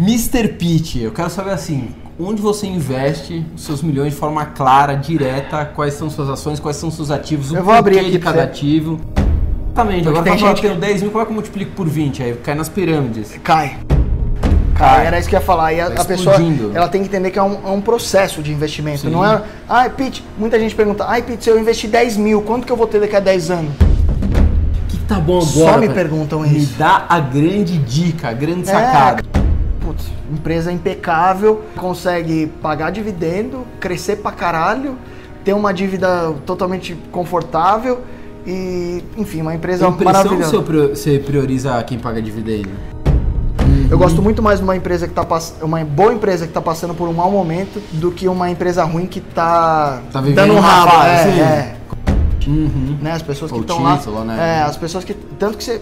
Mr. Pitt, eu quero saber assim, onde você investe os seus milhões de forma clara, direta, quais são suas ações, quais são seus ativos, Eu vou abrir aqui de cada ativo. Exatamente, Porque agora tem gente que tem 10 mil, como é que eu multiplico por 20? Aí cai nas pirâmides. Cai. Cai. Era isso que eu ia falar. E a, Tá a pessoa ela tem que entender que é um, é um processo de investimento. Sim. Não é. Ai, Pete, muita gente pergunta, ai, Pete, se eu investir 10 mil, quanto que eu vou ter daqui a 10 anos? O que, que tá bom agora? Só me perguntam Me isso. dá a grande dica, a grande É, empresa impecável, consegue pagar dividendo, crescer pra caralho, ter uma dívida totalmente confortável e, enfim, uma empresa impressão maravilhosa. prior- você prioriza quem paga dividendo? Eu gosto muito mais de uma empresa que tá pass... uma boa empresa que tá passando por um mau momento do que uma empresa ruim que tá, Tá dando um rabo. fase. É, é. Uhum. né? As pessoas que estão lá. né? É, as pessoas que. Tanto que você.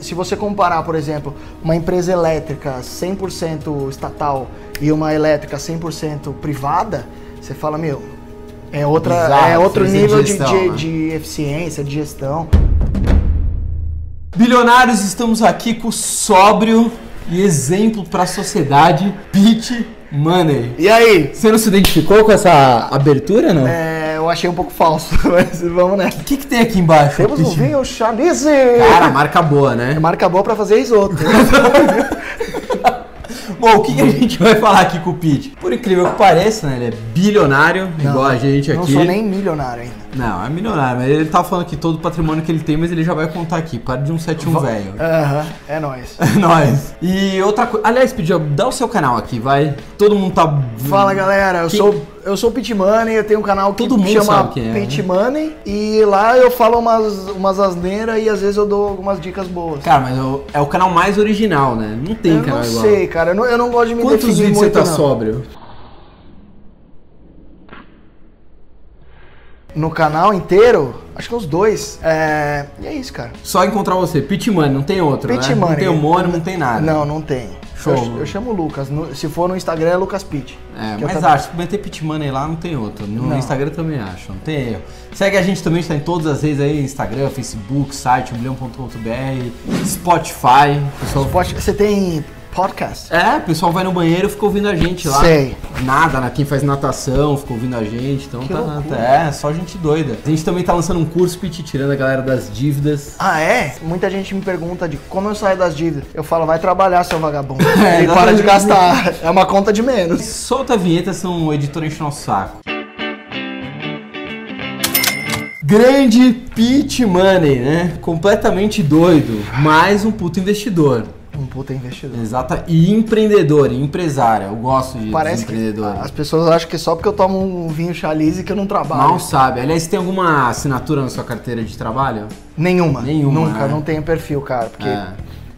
Se você comparar, por exemplo, uma empresa elétrica 100% estatal e uma elétrica 100% privada, você fala, meu, é, outra, é outro diferença de nível de, gestão, de, né? de eficiência, de gestão. Bilionários, estamos aqui com o sóbrio e exemplo para a sociedade, Pete Money. E aí? Você não se identificou com essa abertura, não? É, eu achei um pouco falso, mas vamos nessa. O que, que tem aqui embaixo? Temos um vinho Chalice! Cara, marca boa, né? Marca boa pra fazer risoto. Bom, o que, que a gente vai falar aqui com o Pete? Por incrível que pareça, né? Ele é bilionário, igual a gente Não aqui. sou nem milionário ainda. Não, é milionário, mas ele tava falando aqui todo o patrimônio que ele tem, mas ele já vai contar aqui. Para de um 71 velho. Aham, é nóis. É nóis. E outra coisa. Aliás, Pete, dá o seu canal aqui, vai. Todo mundo tá. Fala galera, eu Quem- sou eu sou o Pit Money, eu tenho um canal que Todo mundo chama sabe quem é, Pit né? Money e lá eu falo umas, umas asneiras e às vezes eu dou algumas dicas boas. Cara, mas é o, é o canal mais original, né? Não tem eu canal não igual. sei, cara, eu não, eu não gosto de me Quantos vídeos você muito tá não. sóbrio? No canal inteiro, acho que uns dois. É... E é isso, cara. Só encontrar você. Pit Money, não tem outro, Pit né? Não tem homônimo, não tem nada. Não, não tem. Show. Eu, eu chamo o Lucas. no- se for no Instagram é Lucas Pitt. É, Que mas também- acho, se meter Pit Money lá não tem outro. No Não. Instagram também acho, não tem erro. Segue a gente também, a gente tá em todas as redes aí, Instagram, Facebook, site, milhão.com.br, Spotify. Pessoal, Pode- Você tem podcast? É, o pessoal vai no banheiro e fica ouvindo a gente lá. Sei. Nada, né? Quem faz natação fica ouvindo a gente, então Que tá, loucura. É, só gente doida. A gente também tá lançando um curso, Pete, tirando a galera das dívidas. Ah, é? Muita gente me pergunta de como eu saio das dívidas. Eu falo, vai trabalhar, seu vagabundo. É, e para de gastar. É uma conta de menos. Solta a vinheta, são o editor enche nosso saco. Grande Pete Money, né? Completamente doido, mais um puto investidor. Um puta investidor. Exata. E empreendedor, e empresário. Eu gosto de Parece empreendedor. as pessoas acham que só porque eu tomo um vinho chalice que eu não trabalho. Mal sabe. Aliás, tem alguma assinatura na sua carteira de trabalho? Nenhuma. Nenhuma, Nunca, né? não tenho perfil, cara. Porque. É.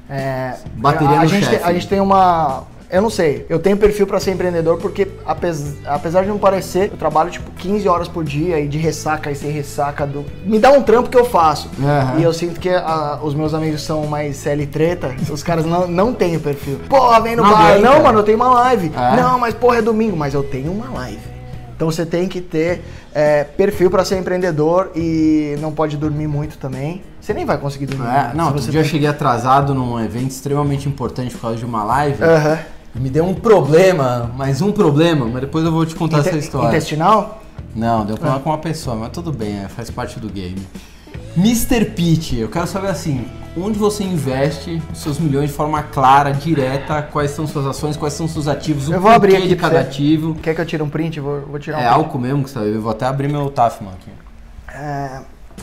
é, Bateria a, no gente chefe. tem, a gente tem uma. Eu não sei, eu tenho perfil pra ser empreendedor porque, apes- apesar de não parecer, eu trabalho tipo 15 horas por dia e de ressaca e sem ressaca. Do... Me dá um trampo que eu faço. Aham. E eu sinto que ah, os meus amigos são mais CL treta, os caras não, não têm perfil. Porra, vem no Não bar. aguenta. Não, mano, eu tenho uma live. É? Não, mas porra, é domingo, mas eu tenho uma live. Então você tem que ter é, perfil pra ser empreendedor e não pode dormir muito também. Você nem vai conseguir dormir. É, muito não, outro dia eu tem- cheguei atrasado num evento extremamente importante por causa de uma live. Aham. Me deu um problema, mais um problema, mas depois eu vou te contar essa história. Intestinal? Não, deu Ah. problema com uma pessoa, mas tudo bem, é, faz parte do game. Mr. Pitt, eu quero saber assim, onde você investe os seus milhões de forma clara, direta, quais são suas ações, quais são seus ativos, Eu vou abrir aqui de cada você. ativo. Quer que eu tire um print? Vou, vou tirar um É álcool mesmo que você Eu vou até abrir meu Tafman aqui. É,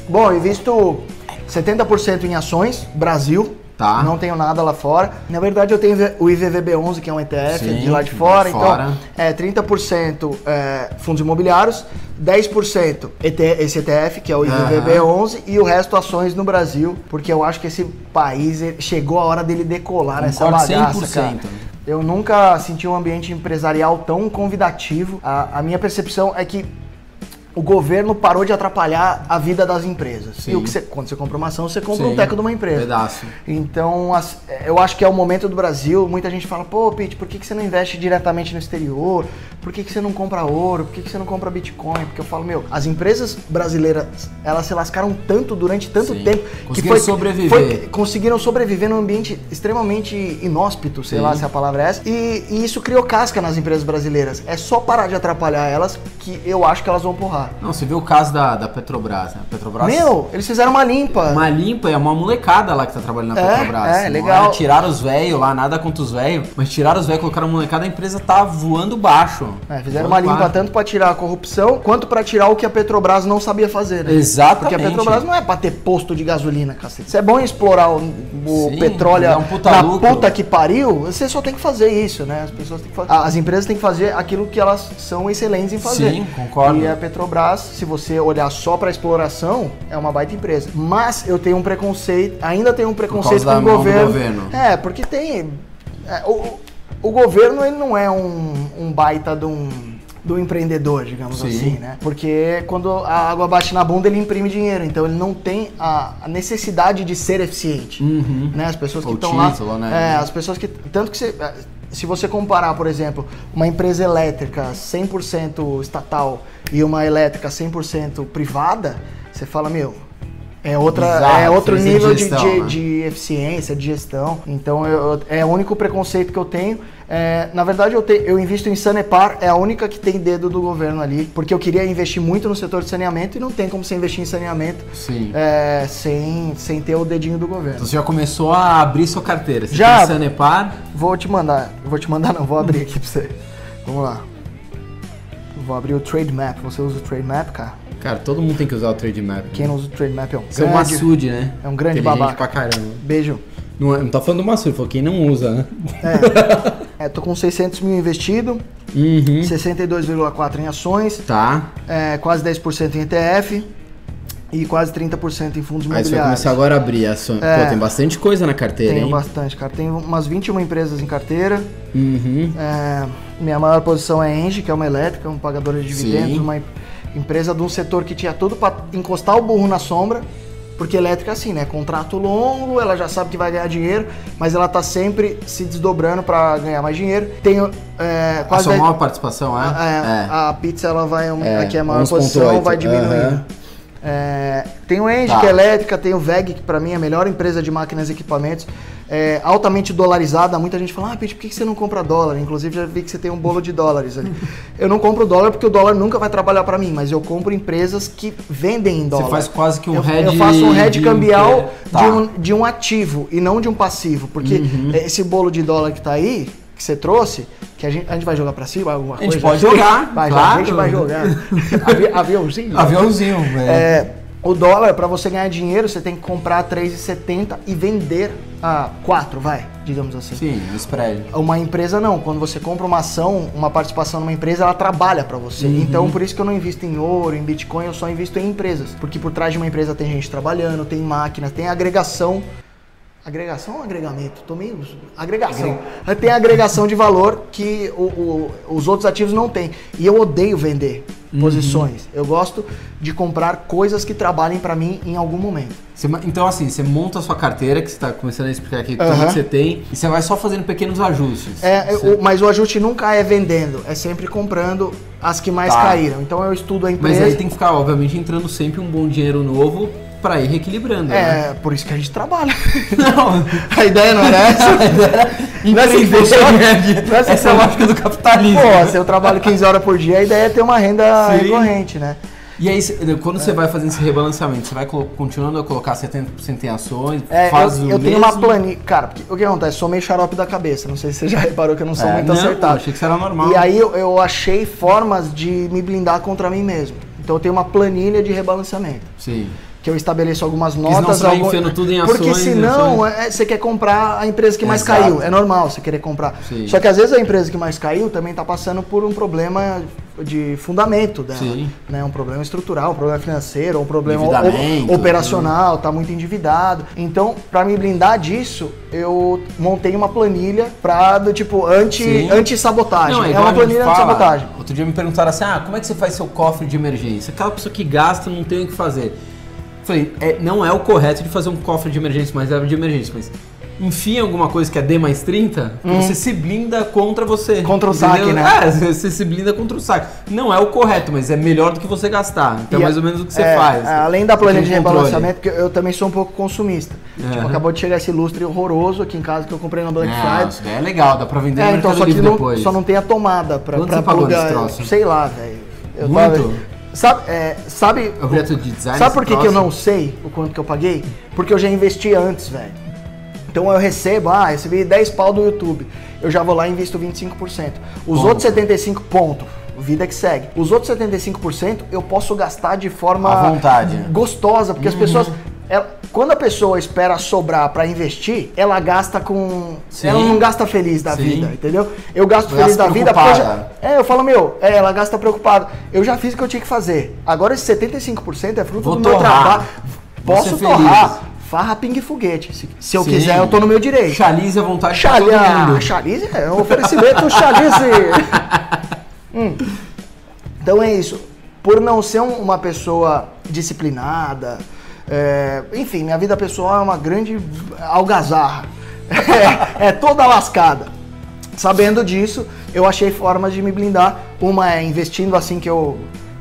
Bom, eu invisto 70% em ações, Brasil. Tá. Não tenho nada lá fora. Na verdade, eu tenho o IVVB11, que é um ETF Sim, de lá de de fora. fora. Então, é 30% é, fundos imobiliários, 10% ET, esse ETF, que é o IVVB11, e o resto ações no Brasil, porque eu acho que esse país ele- chegou a hora dele decolar nessa bagaça, 100%. cara. Eu nunca senti um ambiente empresarial tão convidativo. A, a minha percepção é que o governo parou de atrapalhar a vida das empresas. Sim. E o que você, quando você compra uma ação, você compra Sim, um teco de uma empresa. Pedaço. Então, eu acho que é o momento do Brasil. Muita gente fala, pô, Pete, por que, que você não investe diretamente no exterior? Por que, que você não compra ouro? Por que, que você não compra Bitcoin? Porque eu falo, meu, as empresas brasileiras, elas se lascaram tanto durante tanto Sim. tempo Conseguiram sobreviver. foi- conseguiram sobreviver num ambiente extremamente inóspito, sei lá se a palavra é essa. E, e isso criou casca nas empresas brasileiras. É só parar de atrapalhar elas que eu acho que elas vão porrar. Não, você viu o caso da, da Petrobras, né? Petrobras. Meu, eles fizeram uma limpa. Uma limpa, é uma molecada lá que tá trabalhando na É, Petrobras. é, Não legal. tiraram os velhos lá, nada contra os velhos, mas tiraram os velhos, colocaram a molecada, a empresa tá voando baixo. É, fizeram uma limpa baixo. tanto pra tirar a corrupção quanto pra tirar o que a Petrobras não sabia fazer, né? Exatamente. Porque a Petrobras não é pra ter posto de gasolina, cacete. Se é bom explorar o, o Sim, petróleo é um puta na lucro. puta que pariu, você só tem que fazer isso, né? As pessoas têm que fazer. As empresas têm que fazer aquilo que elas são excelentes em fazer. Sim, concordo. E a Petrobras, se você olhar só pra exploração, é uma baita empresa. Mas eu tenho um preconceito, ainda tenho um preconceito com o governo. governo. É, porque tem. é, o, o governo ele não é um, um baita de um, do empreendedor, digamos Sim. assim, né? Porque quando a água bate na bunda, ele imprime dinheiro. Então ele não tem a, necessidade de ser eficiente. Uhum. Né? As pessoas que estão lá. né? É, as pessoas que. Tanto que você. Se você comparar, por exemplo, uma empresa elétrica 100% estatal e uma elétrica 100% privada, você fala, meu, é, outra, Bizarro, é outro nível de, gestão, de, né? de eficiência, de gestão. Então eu- é o único preconceito que eu tenho. É, na verdade, eu, te- eu invisto em Sanepar, é a única que tem dedo do governo ali, porque eu queria investir muito no setor de saneamento e não tem como você investir em saneamento é, sem, sem ter o dedinho do Então governo. você já começou a abrir sua carteira. Você Já. Sanepar. Vou te mandar, vou te mandar não, vou abrir aqui pra você. Vamos lá. Vou abrir o Trade Map. Você usa o Trade Map, cara? Cara, todo mundo tem que usar o Trade Map. Quem não usa o Trade Map é um Você é um grande... Massude, né? é um grande babaca. pra caramba. Beijo. Não, é- não tá falando do Massude, falou quem não usa, né? É, tô com 600 mil investido, Uhum. 62,4 em ações, Tá. é, quase 10% em ETF e quase 30% em fundos Aí você vai imobiliários. começar agora a abrir ações. É. Pô, tem bastante coisa na carteira, Tenho hein? bastante, cara. Tenho umas 21 empresas em carteira. Uhum. É, minha maior posição é Engie, que é uma elétrica, uma pagadora de dividendos, Sim. uma em- empresa de um setor que tinha tudo para encostar o burro na sombra, porque elétrica é assim, né? Contrato longo, ela já sabe que vai ganhar dinheiro, mas ela tá sempre se desdobrando para ganhar mais dinheiro. Tenho é, A quase sua dez- maior participação, é? é, A pizza ela vai, É, aqui é a maior 11,8, posição, vai diminuindo. É, tem o Engie, Tá. que é elétrica, tem o VEG, que pra mim é a melhor empresa de máquinas e equipamentos. É, altamente dolarizada, muita gente fala, ah, Pete, por que você não compra dólar? Inclusive já vi que você tem um bolo de dólares ali. eu não compro dólar porque o dólar nunca vai trabalhar pra mim, mas eu compro empresas que vendem em dólar. Você faz quase que um eu, hedge Eu faço um hedge de- cambial Tá. de, um, de um ativo e não de um passivo, porque Uhum. esse bolo de dólar que tá aí, que você trouxe, que a gente, a gente vai jogar pra cima alguma A gente coisa? pode jogar, Vai, claro. a gente vai jogar. Avi, aviãozinho. Aviãozinho, velho. É, o dólar, para você ganhar dinheiro, você tem que comprar a 3,70 e vender a 4, vai, digamos assim. Sim, o spread. Uma empresa não, quando você compra uma ação, uma participação numa empresa, ela trabalha para você. Uhum. Então, por isso que eu não invisto em ouro, em Bitcoin, eu só invisto em empresas. Porque por trás de uma empresa tem gente trabalhando, tem máquinas, tem agregação. Agregação ou agregamento? Tô meio. Agregação. Tem agregação de valor que o- o- os outros ativos não têm. E eu odeio vender Uhum. posições. Eu gosto de comprar coisas que trabalhem para mim em algum momento. Você então, assim, você monta a sua carteira, que você tá começando a explicar aqui tudo Aham. que você tem, e você vai só fazendo pequenos ajustes. É, Você- o- mas o ajuste nunca é vendendo, é sempre comprando as que mais Tá. caíram. Então eu estudo a Mas empresa. aí tem que ficar, obviamente, entrando sempre um bom dinheiro novo pra ir reequilibrando, né? É, por isso que a gente trabalha. Não, a ideia não era essa? Não é assim funciona? né? É assim que Essa é a lógica do capitalismo. Pô, se eu trabalho 15 horas por dia, a ideia é ter uma renda Sim. recorrente, né? E aí, quando você vai fazendo esse rebalanceamento, você vai continuando a colocar 70% em ações, É, faz eu, o eu tenho mesmo? uma planilha. Cara, porque, o que acontece? Sou meio xarope da cabeça. Não sei se você já reparou que eu não sou É, muito não, acertado. achei que isso era normal. E aí eu, eu achei formas de me blindar contra mim mesmo. Então eu tenho uma planilha de rebalanceamento. Sim. Que eu estabeleço algumas notas. você vai algum- enfiando tudo em Porque ações, em senão é, você quer comprar a empresa que mais Exato. caiu. É normal você querer comprar. Sim. Só que às vezes a empresa que mais caiu também está passando por um problema de fundamento dela. Sim. Né? Um problema estrutural, um problema financeiro, um problema operacional, está muito endividado. Então, para me blindar disso, eu montei uma planilha para do tipo anti anti-sabotagem. Não, é igual uma planilha anti-sabotagem. Outro dia me perguntaram assim: ah, como é que você faz seu cofre de emergência? Aquela pessoa que gasta não tem o que fazer. Falei, é, não é o correto de fazer um cofre de emergência, mas é de emergência. Mas enfia alguma coisa que é D mais 30, que você se blinda contra você. Hum. Contra o entendeu? saque, né? É, você se blinda contra o saque. Não é o correto, mas é melhor do que você gastar. Então é E mais ou menos o que você é, faz. Além da planilha de rebalanceamento, porque eu também sou um pouco consumista. É. Tipo, acabou de chegar esse lustre horroroso aqui em casa que eu comprei na Black É, Friday. isso é legal, dá pra vender É, então só que não, depois. só não tem a tomada pra, Quanto pra você pagou plugar. troço? Sei lá, velho. Muito? tava- Sabe, é, sabe, objeto de design sabe por que, que eu não sei o quanto que eu paguei? Porque eu já investi antes, velho. Então eu recebo, ah, recebi 10 pau do YouTube. Eu já vou lá e invisto 25%. Os Ponto. outros 75 ponto, vida que segue. Os outros 75% eu posso gastar de forma À vontade. gostosa, porque as Uhum. pessoas ela- quando a pessoa espera sobrar pra investir, ela gasta com. Sim. Ela não gasta feliz da Sim. vida, entendeu? Eu gasto feliz da vida porque eu já. É, eu falo, meu, é, ela gasta preocupada. Eu já fiz o que eu tinha que fazer. Agora esse 75% é fruto Vou do meu torrar. trabalho. Vou Posso torrar. feliz. Farra pingue foguete. Se, se eu Sim. quiser, eu tô no meu direito. Chalice à vontade Chalha, mundo. Chalice é um oferecimento Chalice. Hum. Então é isso. Por não ser um- uma pessoa disciplinada, é, enfim, minha vida pessoal é uma grande algazarra. É, é toda lascada. Sabendo disso, eu achei formas de me blindar. Uma é investindo assim que eu,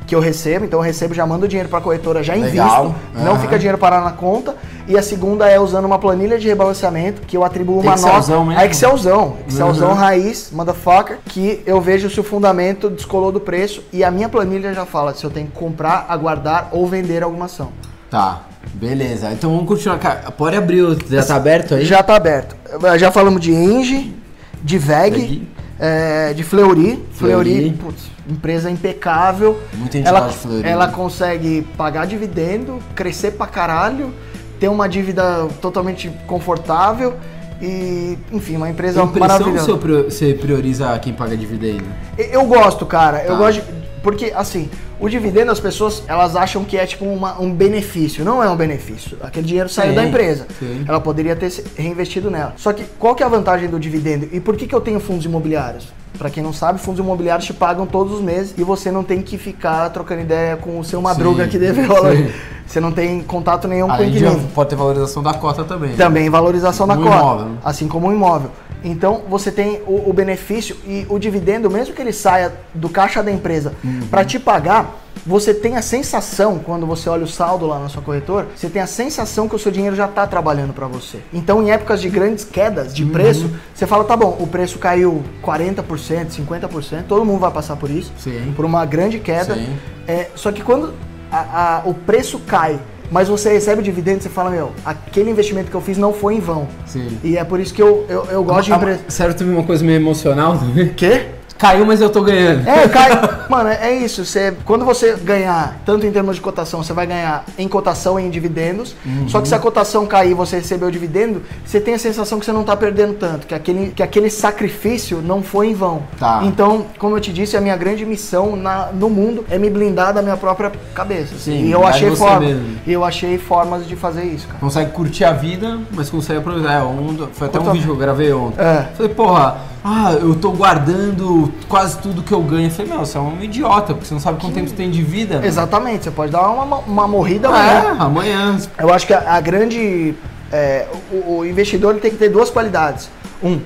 que eu recebo, então eu recebo, já mando o dinheiro para a corretora, já invisto, Legal. não fica dinheiro parar na conta. E a segunda é usando uma planilha de rebalanceamento que eu atribuo uma Excelzão nota. mesmo? A Excelzão, Excelzão Uhum. raiz, motherfucker, que eu vejo se o fundamento descolou do preço e a minha planilha já fala se eu tenho que comprar, aguardar ou vender alguma ação. Tá, beleza. Então vamos continuar. Pode abrir, o- já tá aberto aí? Já tá aberto. Já falamos de Engie, de VEG, VEG. é, de Fleury. Fleury, Fleury. putz, empresa impecável. Muita gente ela, gosta de Fleury. ela consegue pagar dividendo, crescer pra caralho, ter uma dívida totalmente confortável e, enfim, uma empresa maravilhosa. eu você prioriza quem paga dividendo? Eu gosto, cara. Eu Tá. gosto de, porque assim, o dividendo as pessoas elas acham que é tipo uma- um benefício. Não é um benefício. Aquele dinheiro saiu Sim, da empresa. sim. Ela poderia ter se reinvestido nela. Só que qual que é a vantagem do dividendo e por que, que eu tenho fundos imobiliários? Pra quem não sabe, fundos imobiliários te pagam todos os meses e você não tem que ficar trocando ideia com o seu madruga Sim, que sim. Você não tem contato nenhum com o inquilino. pode ter valorização da cota também. Também valorização da Um cota, imóvel. assim como o imóvel. Então você tem o, o benefício e o dividendo, mesmo que ele saia do caixa da empresa Uhum. para te pagar, você tem a sensação, quando você olha o saldo lá na sua corretora, você tem a sensação que o seu dinheiro já está trabalhando para você. Então, em épocas de grandes quedas Uhum. de preço, você fala, tá bom, o preço caiu 40%, 50%, todo mundo vai passar por isso, Sim. por uma grande queda. Sim. É, só que quando a- a- o preço cai, mas você recebe o dividendo, você fala, meu, aquele investimento que eu fiz não foi em vão. Sim. E é por isso que eu, eu, eu gosto de Ah, empresa. Sério, teve uma coisa meio emocional também? Quê? Caiu, mas eu tô ganhando. É, cai. Mano, é isso. Você, quando você ganhar, tanto em termos de cotação, você vai ganhar em cotação e em dividendos. Só que se a cotação cair e você receber o dividendo, você tem a sensação que você não tá perdendo tanto, que aquele, que aquele sacrifício não foi em vão. Tá. Então, como eu te disse, a minha grande missão na, no mundo é me blindar da minha própria cabeça. assim. Sim, e eu achei de você forma, mesmo. e eu achei formas de fazer isso, cara. Consegue curtir a vida, mas consegue aproveitar. É, um- foi até um vídeo que eu gravei ontem. É. Falei, porra, ah, eu tô guardando quase tudo que eu ganho. Eu falei, meu, você é um idiota, porque você não sabe quanto tempo você tem de vida. Exatamente, você pode dar uma, uma morrida É, amanhã. amanhã. Eu acho que a, a grande. é, o, o investidor tem que ter duas qualidades. Um,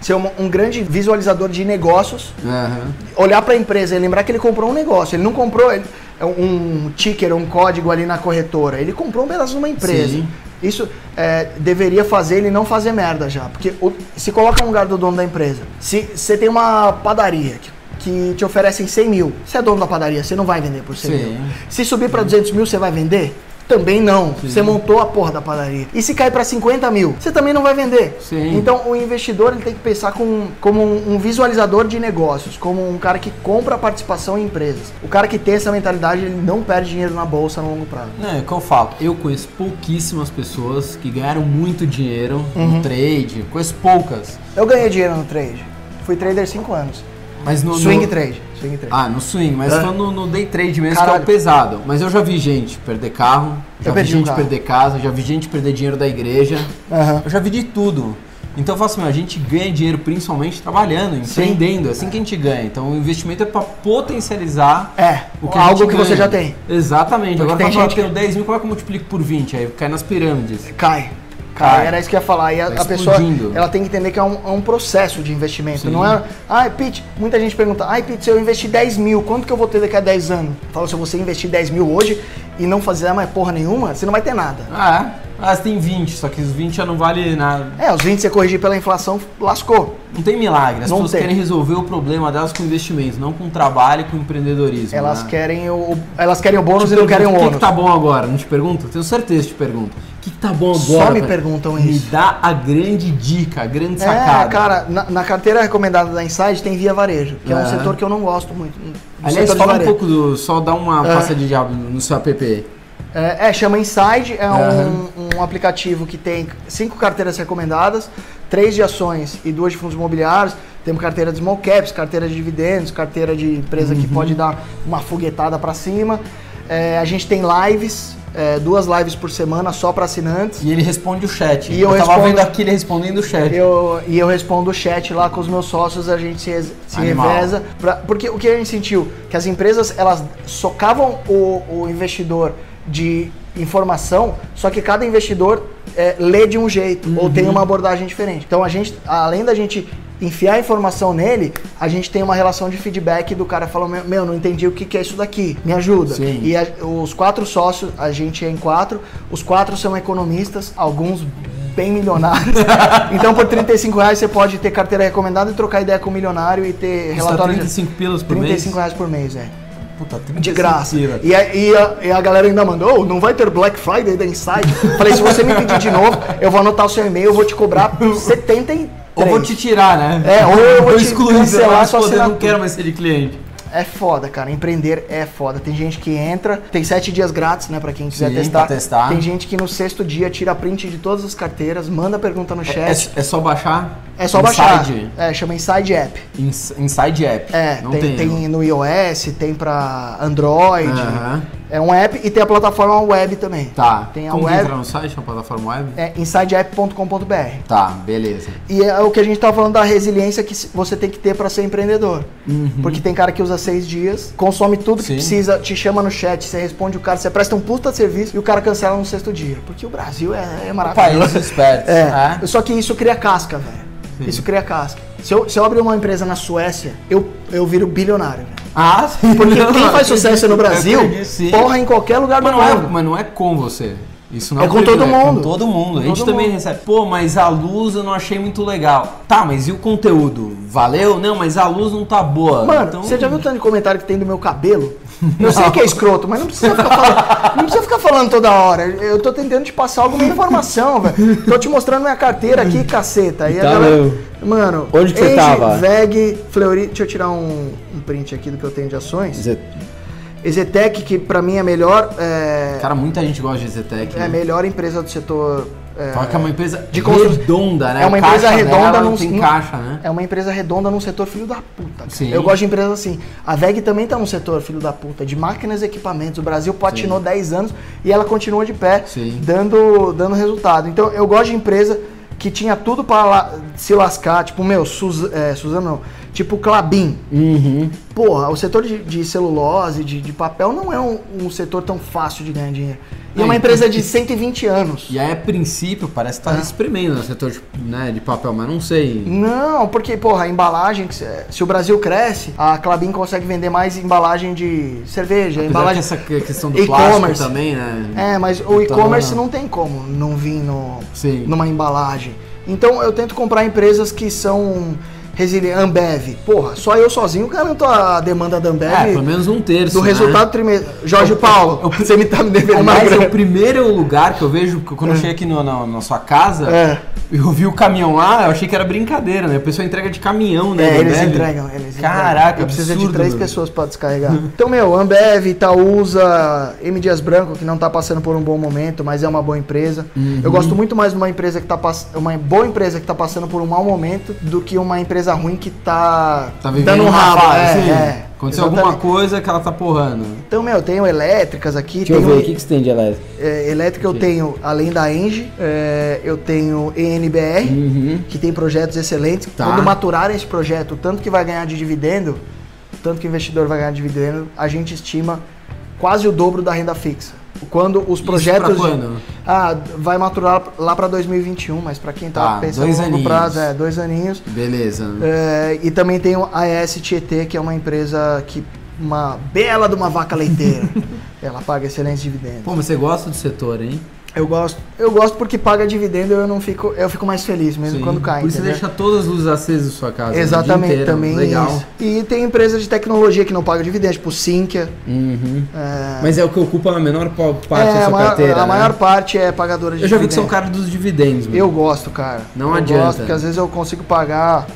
ser um, um grande visualizador de negócios, Aham. olhar para a empresa e lembrar que ele comprou um negócio. Ele não comprou ele- um ticker, um código ali na corretora. Ele comprou um pedaço de uma empresa. Sim. Isso é, deveria fazer ele não fazer merda já. Porque o- se coloca no lugar do dono da empresa. Se você tem uma padaria que, que te oferecem 100 mil, você é dono da padaria, você não vai vender por 100 Sim. mil. Se subir para 200 mil, você vai vender? Também não. Você montou a porra da padaria. E se cair para 50 mil, você também não vai vender. Sim. Então o investidor ele tem que pensar com, como um, um visualizador de negócios, como um cara que compra participação em empresas. O cara que tem essa mentalidade, ele não perde dinheiro na bolsa no longo prazo. Não, é o que eu falo. Eu conheço pouquíssimas pessoas que ganharam muito dinheiro Uhum. no trade. Conheço poucas. Eu ganhei dinheiro no trade. Fui trader 5 anos. Mas no. Swing no... trade. Swing trade. Ah, no swing, mas falando no, no day trade mesmo, Caralho. que é o pesado. Mas eu já vi gente perder carro, já vi perdi um gente perder casa, já vi gente perder dinheiro da igreja. Aham. Eu já vi de tudo. Então eu falo assim, a gente ganha dinheiro principalmente trabalhando, empreendendo, é assim que a gente ganha. Então o investimento é para potencializar É, o que algo que ganha. você já tem. Exatamente. Porque Agora tem gente eu tenho 10 mil, como é que eu multiplico por 20? Aí cai nas pirâmides. Cai. Cai. Era isso que eu ia falar. E a, Tá a pessoa ela tem que entender que é um, é um processo de investimento. Sim. Não é. Ai, Pete, muita gente pergunta, ai, Pete, se eu investir 10 mil, quanto que eu vou ter daqui a 10 anos? Fala, se você investir 10 mil hoje e não fazer mais porra nenhuma, você não vai ter nada. Ah, é? Ah, você tem 20, só que os 20 já não vale nada. É, os 20 você corrigir pela inflação, lascou. Não tem milagre. As Não pessoas tem. querem resolver o problema delas com investimento, não com trabalho e com empreendedorismo. Elas né? querem o, elas querem o bônus e não querem o pergunto, O ônus. que, que tá bom agora? Não te pergunto? Tenho certeza que te pergunto. Que, que tá bom Só agora? me pai? perguntam Me isso. dá a grande dica, a grande É, sacada. cara, na, na carteira recomendada da Inside tem via varejo, que é um Aham. setor que eu não gosto muito. Aliás, de fala um pouco do. Só dá uma É. passadinha no seu app. É, é, chama Inside, é um, um aplicativo que tem cinco carteiras recomendadas, três de ações e duas de fundos imobiliários. Temos carteira de small caps, carteira de dividendos, carteira de empresa Uhum. que pode dar uma foguetada para cima. É, a gente tem lives, é, duas lives por semana só para assinantes. E ele responde o chat. E eu tava respondo- vendo aqui ele respondendo o chat. Eu, e eu respondo o chat lá com os meus sócios, a gente se, se Animal. reveza. pra- porque o que a gente sentiu? Que as empresas, elas socavam o, o investidor de informação, só que cada investidor é, lê de um jeito, ou Uhum. tem uma abordagem diferente. Então a gente, além da gente enfiar a informação nele, a gente tem uma relação de feedback do cara falando, meu, meu, não entendi o que, que é isso daqui, me ajuda. Sim. E a- os quatro sócios, a gente é em quatro, os quatro são economistas, alguns bem milionários. então por 35 reais você pode ter carteira recomendada e trocar ideia com o milionário e ter Custa relatório 35 pilas por 35 mês? reais por mês, é. Puta, 35 De graça. E a, e, a, e a galera ainda mandou, "Oh, não vai ter Black Friday da Inside? Falei, se você me pedir de novo, eu vou anotar o seu e-mail, eu vou te cobrar 73. Ou vou te tirar, né? É, ou eu vou te excluir, cancelar você vai sua foder, não assinatura. quero mais ser de cliente. É foda, cara. Empreender é foda. Tem gente que entra, tem sete dias grátis, né, pra quem quiser Sim, testar. testar. Tem gente que no sexto dia tira print de todas as carteiras, manda pergunta no É, chat. é só baixar? É, só Inside? baixar. É, chama Inside App. Ins- Inside App. É, tem, tem. tem no iOS, tem pra Android. Aham. É um app e tem a plataforma web também. Tá. Tem a Como que web. entra no site, na plataforma web? É insideapp.com.br. Tá, beleza. E é o que a gente tava falando da resiliência que você tem que ter pra ser empreendedor. Porque tem cara que usa seis dias, consome tudo que Uhum. Sim. precisa, te chama no chat, você responde o cara, você presta um puta serviço e o cara cancela no sexto dia. Porque o Brasil é, é maravilhoso. Países espertos. É, É. só que isso cria casca, velho. Isso cria casca. Se eu, se eu abrir uma empresa na Suécia, eu, eu viro bilionário, velho. Ah, sim. Porque Não, quem eu faz sucesso no Brasil, sim. porra em qualquer lugar Mas do não, é, mundo. mas não é com você. Isso não É um com todo mundo. É com todo mundo. A gente todo também mundo. recebe. Pô, mas a luz eu não achei muito legal. Tá, mas e o conteúdo? Valeu? Não, mas a luz não tá boa. Mano, Então- você já viu o tanto de comentário que tem do meu cabelo? Eu sei que é escroto, mas não precisa ficar falando, não precisa ficar falando toda hora. Eu tô tentando te passar alguma informação, velho. Tô te mostrando minha carteira aqui, caceta. E a Tá. Mano, Onde que você Age, tava? VEG, Fleury. Deixa eu tirar um, um print aqui do que eu tenho de ações. Exetec, que pra mim é melhor. É, Cara, muita gente gosta de Zetec. é a né? melhor empresa do setor. é, Fala que é uma empresa de constru- redonda, né? É uma empresa caixa redonda dela num- tem caixa, né? É uma empresa redonda num setor filho da puta. Sim. Eu gosto de empresas assim. A VEG também tá num setor filho da puta, de máquinas e equipamentos. O Brasil patinou 10 anos e ela continua de pé, Sim. dando, dando resultado. Então eu gosto de empresa que tinha tudo para se lascar, tipo, meu, Suz, é, Suzano não, tipo Clabin. Uhum. Porra, o setor de, de celulose, de, de papel, não é um, um setor tão fácil de ganhar dinheiro. E é uma É, empresa de 120 anos. E aí, a princípio, parece que tá Ah. espremendo no setor de, né, de papel, mas não sei. Não, porque, porra, a embalagem, se- o Brasil cresce, a Clabin consegue vender mais embalagem de cerveja, Apesar embalagem... que essa que- questão do E-commerce. plástico também, né? É, mas o Então, e-commerce não tem como não vir no, Sim. numa embalagem. Então eu tento comprar empresas que são Resiliência, Ambev. Porra, só eu sozinho garanto a demanda da Ambev. É, pelo menos um terço. do né? resultado trimestre. Jorge Eu- Paulo, eu- você me tá me devendo uma Aliás, é o primeiro lugar que eu vejo, que quando eu cheguei aqui no- na, na sua casa, É. eu vi o caminhão lá, eu achei que era brincadeira, né? A pessoa entrega de caminhão, né? É, eles Ambev. entregam, eles Caraca, entregam. Eu preciso de três pessoas pra descarregar. então, meu, Ambev, Itaúsa, M Dias Branco, que não tá passando por um bom momento, mas é uma boa empresa. Uhum. Eu gosto muito mais de uma empresa que tá pass... uma boa empresa que tá passando por um mau momento do que uma empresa ruim que tá, Tá vivendo dando um rabo. fase, é, assim. é, Aconteceu exatamente. alguma coisa que ela tá porrando. Então, meu, eu tenho elétricas aqui, Deixa eu tenho ver, o que, que você tem de elétrico? é, elétrica eu tenho, além da Engie, é, eu tenho ENBR, Uhum. que tem projetos excelentes. Tá. Quando maturarem esse projeto, o tanto que vai ganhar de dividendo, o tanto que o investidor vai ganhar de dividendo, a gente estima quase o dobro da renda fixa. Quando os projetos. quando? Ah, vai maturar lá para 2021, mas para quem tá, Tá, pensando dois no longo aninhos. prazo, é, dois aninhos. Beleza. É, e também tem a ES Tietê, que é uma empresa que. Uma bela de uma vaca leiteira. Ela paga excelentes dividendos. Pô, mas você gosta do setor, hein? Eu gosto, eu gosto porque paga dividendo eu não fico, eu fico mais feliz mesmo Sim. quando cai. Por isso você entendeu? deixa todas as luzes acesas na sua casa. dia Exatamente, inteiro. também Legal. isso. E tem empresas de tecnologia que não pagam dividendo, tipo Sinqia. Uhum. É, Mas é o que ocupa a menor pa- parte é, da sua maior, carteira. a né? maior parte é pagadora de Eu já vi que são caras dos dividendos. mano. Eu gosto, cara. Não eu adianta. gosto porque às vezes eu consigo pagar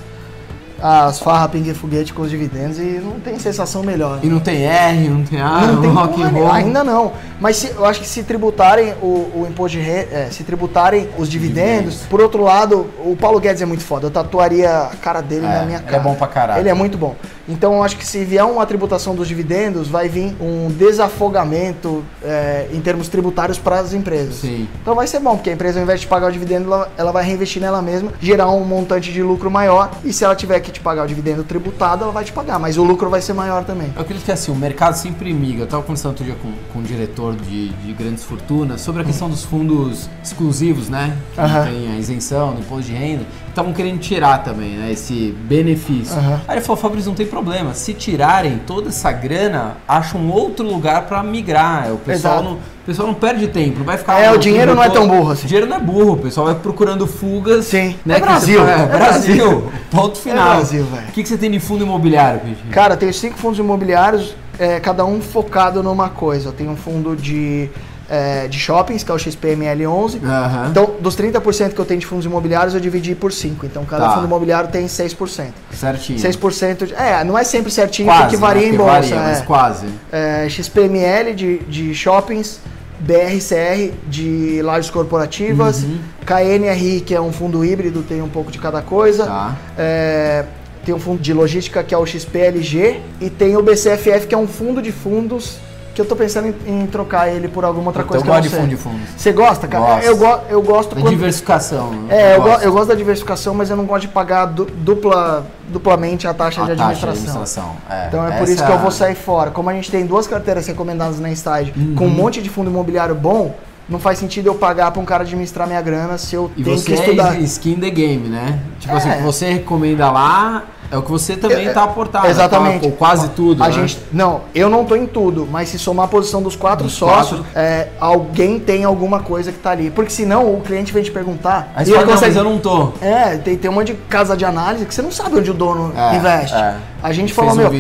as farra pingue e foguete com os dividendos e não tem sensação melhor. E não tem R, não tem A, não tem rock and roll. ainda não. Mas se- eu acho que se tributarem o, o imposto de renda, é, se tributarem os dividendos, por outro lado, o Paulo Guedes é muito foda. Eu tatuaria a cara dele É, na minha ele cara. é bom pra caralho. Ele é muito bom. Então eu acho que se vier uma tributação dos dividendos, vai vir um desafogamento é, em termos tributários para as empresas. Sim. Então vai ser bom, porque a empresa, ao invés de pagar o dividendo, ela, ela vai reinvestir nela mesma, gerar um montante de lucro maior. E se ela tiver que te pagar o dividendo tributado, ela vai te pagar. Mas o lucro vai ser maior também. Eu acredito que assim, o mercado sempre migra. Eu estava conversando outro dia com, com um diretor de, de grandes fortunas sobre a questão dos fundos exclusivos, né? Que Aham. tem a isenção do imposto de renda. Estavam querendo tirar também, né? Esse benefício. Aham. Aí ele falou, Fabrício, não tem problema. Se tirarem toda essa grana, acha um outro lugar para migrar. O pessoal, Exato. não, o pessoal não perde tempo, não vai ficar... É, o dinheiro não é tão burro assim. O dinheiro não é burro, o pessoal vai procurando fugas. Sim. Né, É Brasil, você é É, Brasil. Ponto final. Brasil, velho. O que, que você tem de fundo imobiliário, Pete? Cara, tenho cinco fundos imobiliários, é, cada um focado numa coisa. Tenho um fundo de, é, de shoppings, que é o XPML11. Aham. Então, dos 30% que eu tenho de fundos imobiliários, eu dividi por 5. Então, cada Tá. fundo imobiliário tem 6%. Certinho. 6% de, É, não é sempre certinho, Quase, porque varia né? em bolsa. varia, mas é. quase. É, XPML de, de shoppings, BRCR de lajes corporativas, Uhum. KNRI, que é um fundo híbrido, tem um pouco de cada coisa. Tá. É, tem um fundo de logística que é o XPLG e tem o BCFF, que é um fundo de fundos que eu tô pensando em, em trocar ele por alguma outra Puta, coisa eu eu gosto de fundo de fundos. Você gosta, cara? Gosto. Eu, go eu gosto Da quando- diversificação. né? É, eu, go eu gosto da diversificação, mas eu não gosto de pagar du- dupla, duplamente a taxa, A de, taxa de administração. administração. É, Então é por essa isso que eu vou sair fora. Como a gente tem duas carteiras recomendadas na Stade com um monte de fundo imobiliário bom, não faz sentido eu pagar para um cara administrar minha grana se eu E tenho que estudar. é skin the game, né? Tipo É. assim, o que você recomenda lá é o que você também É, tá aportado. Exatamente. Tá, ou quase tudo. A né? gente, não, eu não tô em tudo, mas se somar a posição dos quatro Dos sócios, quatro. é, alguém tem alguma coisa que tá ali. Porque senão o cliente vem te perguntar. Aí você fala, não, consegue- mas eu não tô. É, tem, tem um monte de casa de análise que você não sabe onde o dono É, investe. é. A gente falou, um meu,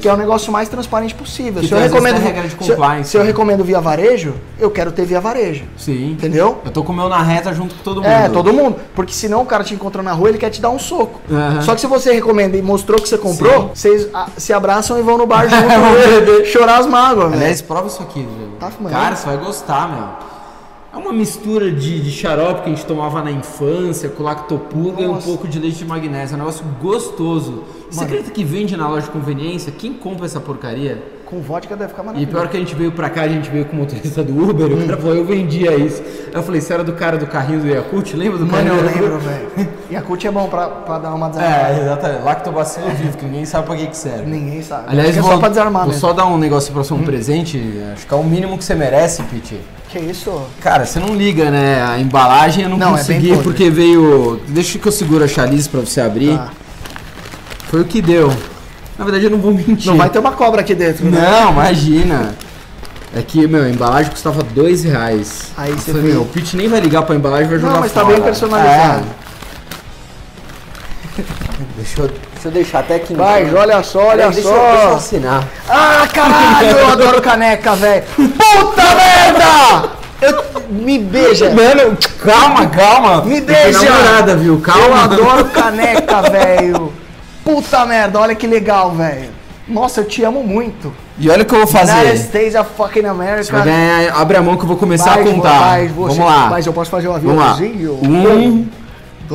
que é o negócio mais transparente possível. Que Se eu, recomendo, regra de se eu- se eu né? recomendo via varejo, eu quero ter via varejo. Sim. Entendeu? Eu tô com o meu na reta junto com todo mundo. É, todo mundo. Porque senão o cara te encontrou na rua, ele quer te dar um soco. Só que se você recomenda e mostrou que você comprou, vocês ah, se abraçam e vão no bar junto e chorar as mágoas, velho. Aliás, prova isso aqui, velho. Tá fumando? Cara, você vai gostar, meu. É uma mistura de, de xarope que a gente tomava na infância, com lactopurga e um pouco de leite de magnésio. É um negócio gostoso. Você Mano. acredita que vende na loja de conveniência? Quem compra essa porcaria? Com vodka deve ficar E maravilhoso. pior que a gente veio pra cá, a gente veio com o motorista do Uber, Hum. o cara falou, eu vendia isso. Aí eu falei, você era do cara do carrinho do Yakult? Lembra do Mano, carrinho eu lembro, Yakult? velho. E a CUT é bom pra, pra dar uma desarmada. É, exatamente. Lactobacilo vivo, que ninguém sabe pra que que serve. Ninguém sabe. Aliás, que é vou, só pra desarmar vou mesmo. Hum. só dar um negócio pra você, um presente. Acho que é o mínimo que você merece, Pete. Que isso? Cara, você não liga, né? A embalagem eu não, Não, é consegui podre. porque veio. Deixa que eu seguro a chalice pra você abrir. Tá. Foi o que deu. Na verdade, eu não vou mentir. Não vai ter uma cobra aqui dentro, né? Não, imagina. É que, meu, a embalagem custava dois reais. Aí você falei, meu, o Pete nem vai ligar pra embalagem vai jogar Não, mas tá fora. bem personalizado. É. Deixa eu, deixa eu deixar até aqui. Vai, olha só, olha deixa só. Eu, deixa eu assinar. Ah, caralho, eu adoro caneca, velho. Puta merda! Eu, me beija. Mano, calma, calma. Me Tem deixa. namorada, viu? Calma. Eu adoro caneca, velho. Puta merda, olha que legal, velho. Nossa, eu te amo muito. E olha o que eu vou United fazer. States of fucking America. Você vai ganhar, abre a mão que eu vou começar Vai, a contar. vai, você- Vamos lá. Mas eu posso fazer um Vamos lá. aviãozinho? Um.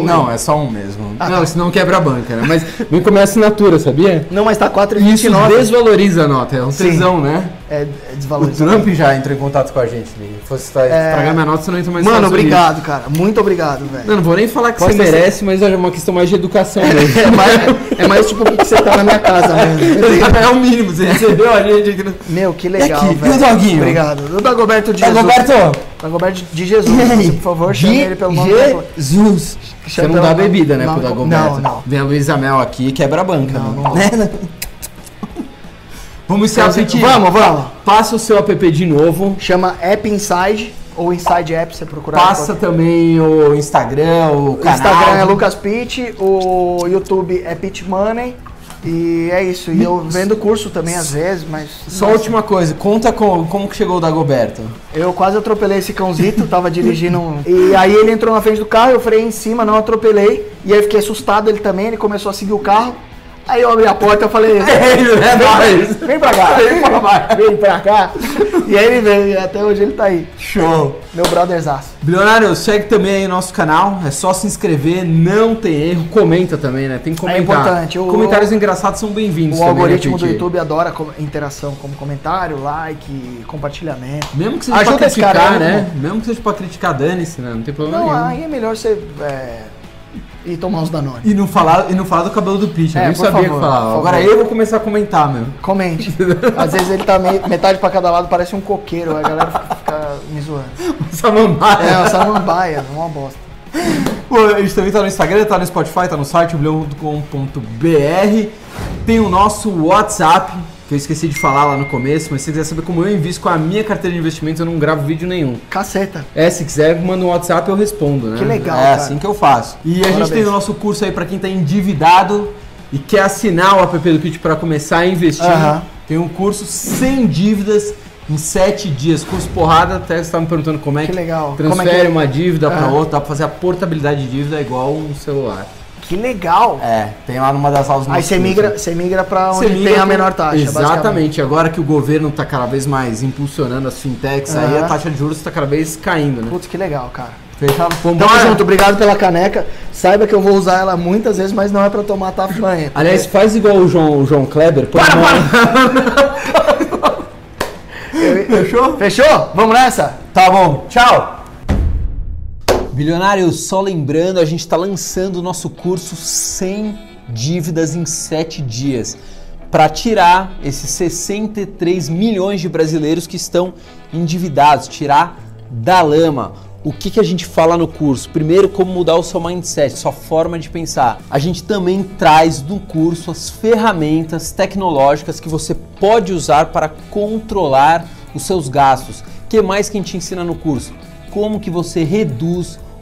Não, é só um mesmo. Ah, não, tá. senão quebra a banca, né? Mas vem com a minha assinatura, sabia? Não, mas tá Isso 4,29. desvaloriza a nota, é um Sim. tesão, né? É, é O. Trump já entrou em contato com a gente, Lee. Fosse estar É. Estragar minha nota, você não entra mais Mano, obrigado, cara. Muito obrigado, velho. Não, não vou nem falar que Pode você ser- merece, mas é uma questão mais de educação mesmo. É mais, é mais tipo que você tá na minha casa mesmo. é o mínimo, você recebeu a gente aqui no... Meu, que legal, velho. e o doguinho? Obrigado. O Dagoberto de Jesus. Roberto! Dagoberto de Jesus. Você, por favor, chame ele pelo nome dele. Jesus! Você não dá bebida, né, não, pro não, Dagoberto? não. Vem a Luísa Mel aqui e quebra a banca. Não, né? não. Né? Vamos encerrar o Vamos, vamos. Passa o seu app de novo. Chama App Inside ou Inside App, você procurar. Passa também o Instagram, o O canal. Instagram é Lucas Pitt, o YouTube é Pitt Money. E é isso. E eu vendo curso também às vezes, mas. Só a última coisa, conta com, como que chegou o Dagoberto. Eu quase atropelei esse cãozito, tava dirigindo. um- E aí ele entrou na frente do carro, eu freiei em cima, não atropelei. E aí fiquei assustado, ele também, ele começou a seguir o carro. Aí eu abri a porta e falei, É nóis. vem pra cá, vem pra cá, vem pra cá. E aí ele veio, e até hoje ele tá aí. Show! Meu brotherzaço. Bilionário, segue também aí o nosso canal, é só se inscrever, não tem erro, comenta também, né? Tem que comentar. importante, o- Comentários engraçados são bem-vindos O também, né, algoritmo do? YouTube adora interação como comentário, like, compartilhamento. Mesmo que seja Ajuda pra esse cara, criticar, né? Mesmo que seja pra criticar, dane-se, né? Não tem problema Não, nenhum. aí é melhor você é, ir tomar uns Danone. E não falar, e não falar do cabelo do eu É, por sabia favor, que falava. Agora eu vou começar a comentar mesmo. Comente. Às vezes ele tá meio- metade pra cada lado, parece um coqueiro, a galera fica, fica me zoando. Samambaia. É, uma samambaia, uma bosta. Pô, a gente também tá no Instagram, tá no Spotify, tá no site bilhão.com.br. Tem o nosso WhatsApp, que eu esqueci de falar lá no começo, mas se você quiser saber como eu invisto com a minha carteira de investimentos, eu não gravo vídeo nenhum. Caceta. É, se quiser, manda um WhatsApp eu respondo, né? Que legal, É cara. assim que eu faço. E a gente Parabéns. tem o nosso curso aí pra quem tá endividado e quer assinar o app do Kit pra começar a investir. Tem um curso sem dívidas em 7 dias. Curso porrada, até você tava me perguntando como é Que que, legal. transfere Como é que- uma dívida pra Aham. outra, dá pra fazer a portabilidade de dívida igual um celular. Que legal. É, tem lá numa das aulas Aí você migra, você migra pra Você onde migra tem a menor taxa. Exatamente. Agora que o governo tá cada vez mais impulsionando as fintechs, aí a taxa de juros tá cada vez caindo, né? Putz, que legal, cara. Fechado? Tamo Vambora? junto, obrigado pela caneca. Saiba que eu vou usar ela muitas vezes, mas não é pra tomar tafanha. Aliás, faz igual o João, o João Kleber. Põe a mão- Fechou? Fechou? Vamos nessa? Tá bom, tchau. Bilionário, só lembrando, a gente está lançando o nosso curso sem dívidas em 7 dias para tirar esses 63 milhões de brasileiros que estão endividados, tirar da lama. O que, que a gente fala no curso? Primeiro, como mudar o seu mindset, sua forma de pensar. A gente também traz no curso as ferramentas tecnológicas que você pode usar para controlar os seus gastos. O que mais que a gente ensina no curso? Como que você reduz